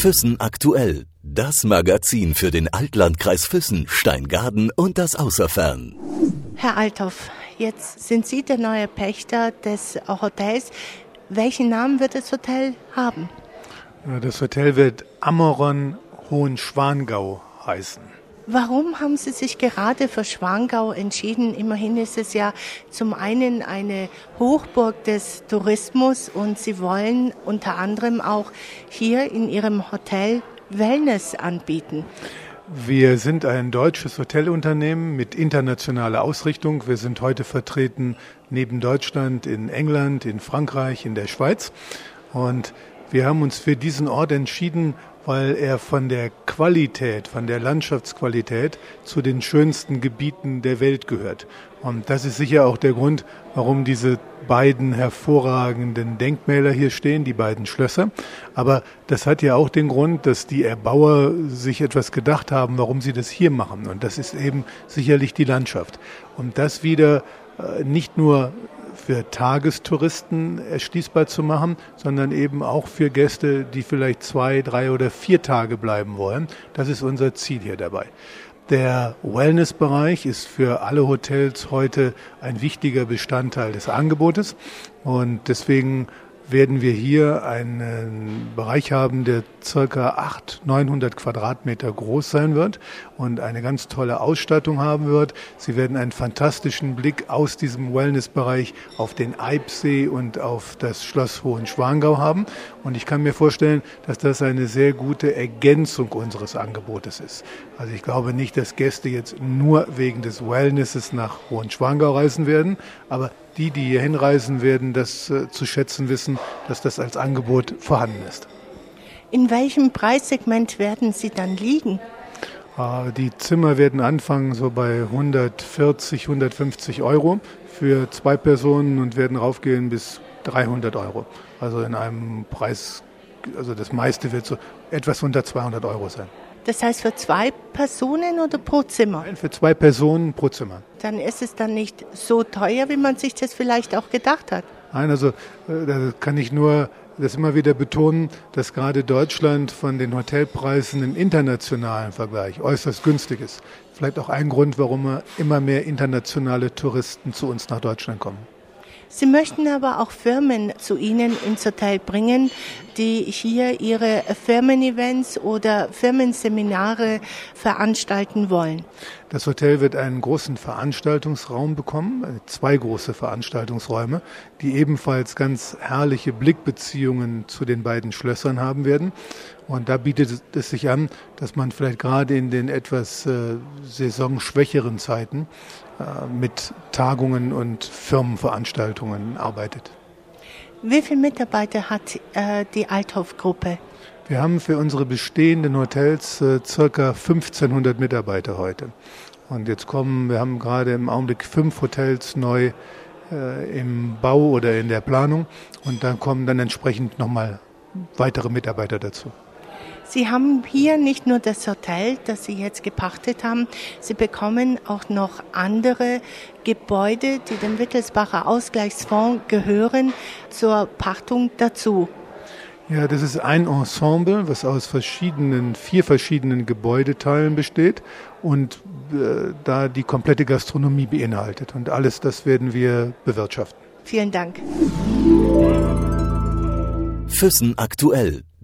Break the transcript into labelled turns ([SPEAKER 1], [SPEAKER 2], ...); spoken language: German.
[SPEAKER 1] Füssen aktuell. Das Magazin für den Altlandkreis Füssen, Steingaden und das Außerfern.
[SPEAKER 2] Herr Althoff, jetzt sind Sie der neue Pächter des Hotels. Welchen Namen wird das Hotel haben?
[SPEAKER 3] Das Hotel wird Amoron Hohenschwangau heißen.
[SPEAKER 2] Warum haben Sie sich gerade für Schwangau entschieden? Immerhin ist es ja zum einen eine Hochburg des Tourismus und Sie wollen unter anderem auch hier in Ihrem Hotel Wellness anbieten.
[SPEAKER 3] Wir sind ein deutsches Hotelunternehmen mit internationaler Ausrichtung. Wir sind heute vertreten neben Deutschland in England, in Frankreich, in der Schweiz. Und wir haben uns für diesen Ort entschieden, weil er von der Qualität, von der Landschaftsqualität zu den schönsten Gebieten der Welt gehört. Und das ist sicher auch der Grund, warum diese beiden hervorragenden Denkmäler hier stehen, die beiden Schlösser. Aber das hat ja auch den Grund, dass die Erbauer sich etwas gedacht haben, warum sie das hier machen. Und das ist eben sicherlich die Landschaft. Und das wieder äh, nicht nur für Tagestouristen erschließbar zu machen, sondern eben auch für Gäste, die vielleicht zwei, drei oder vier Tage bleiben wollen. Das ist unser Ziel hier dabei. Der Wellnessbereich ist für alle Hotels heute ein wichtiger Bestandteil des Angebotes und deswegen werden wir hier einen Bereich haben, der circa 800, 900 Quadratmeter groß sein wird und eine ganz tolle Ausstattung haben wird. Sie werden einen fantastischen Blick aus diesem Wellnessbereich auf den Eibsee und auf das Schloss Hohenschwangau haben. Und ich kann mir vorstellen, dass das eine sehr gute Ergänzung unseres Angebotes ist. Also ich glaube nicht, dass Gäste jetzt nur wegen des Wellnesses nach Hohenschwangau reisen werden, aber die, die hier hinreisen, werden das äh, zu schätzen wissen, dass das als Angebot vorhanden ist.
[SPEAKER 2] In welchem Preissegment werden Sie dann liegen?
[SPEAKER 3] Äh, die Zimmer werden anfangen so bei 140, 150 Euro für zwei Personen und werden raufgehen bis 300 Euro. Also in einem Preis, also das meiste wird so etwas unter 200 Euro sein.
[SPEAKER 2] Das heißt für zwei Personen oder pro Zimmer?
[SPEAKER 3] Nein, für zwei Personen pro Zimmer.
[SPEAKER 2] Dann ist es dann nicht so teuer, wie man sich das vielleicht auch gedacht hat.
[SPEAKER 3] Nein, also äh, da kann ich nur das immer wieder betonen, dass gerade Deutschland von den Hotelpreisen im internationalen Vergleich äußerst günstig ist. Vielleicht auch ein Grund, warum immer mehr internationale Touristen zu uns nach Deutschland kommen.
[SPEAKER 2] Sie möchten aber auch Firmen zu Ihnen ins Hotel bringen, die hier ihre Firmen-Events oder Firmenseminare veranstalten wollen.
[SPEAKER 3] Das Hotel wird einen großen Veranstaltungsraum bekommen, zwei große Veranstaltungsräume, die ebenfalls ganz herrliche Blickbeziehungen zu den beiden Schlössern haben werden. Und da bietet es sich an, dass man vielleicht gerade in den etwas äh, saisonschwächeren Zeiten äh, mit Tagungen und Firmenveranstaltungen arbeitet.
[SPEAKER 2] Wie viele Mitarbeiter hat äh, die Althoff-Gruppe?
[SPEAKER 3] Wir haben für unsere bestehenden Hotels äh, circa 1500 Mitarbeiter heute. Und jetzt kommen, wir haben gerade im Augenblick fünf Hotels neu äh, im Bau oder in der Planung. Und dann kommen dann entsprechend nochmal weitere Mitarbeiter dazu.
[SPEAKER 2] Sie haben hier nicht nur das Hotel, das Sie jetzt gepachtet haben, Sie bekommen auch noch andere Gebäude, die dem Wittelsbacher Ausgleichsfonds gehören, zur Pachtung dazu.
[SPEAKER 3] Ja, das ist ein Ensemble, was aus verschiedenen, vier verschiedenen Gebäudeteilen besteht und äh, da die komplette Gastronomie beinhaltet. Und alles das werden wir bewirtschaften.
[SPEAKER 2] Vielen Dank.
[SPEAKER 1] Füssen aktuell.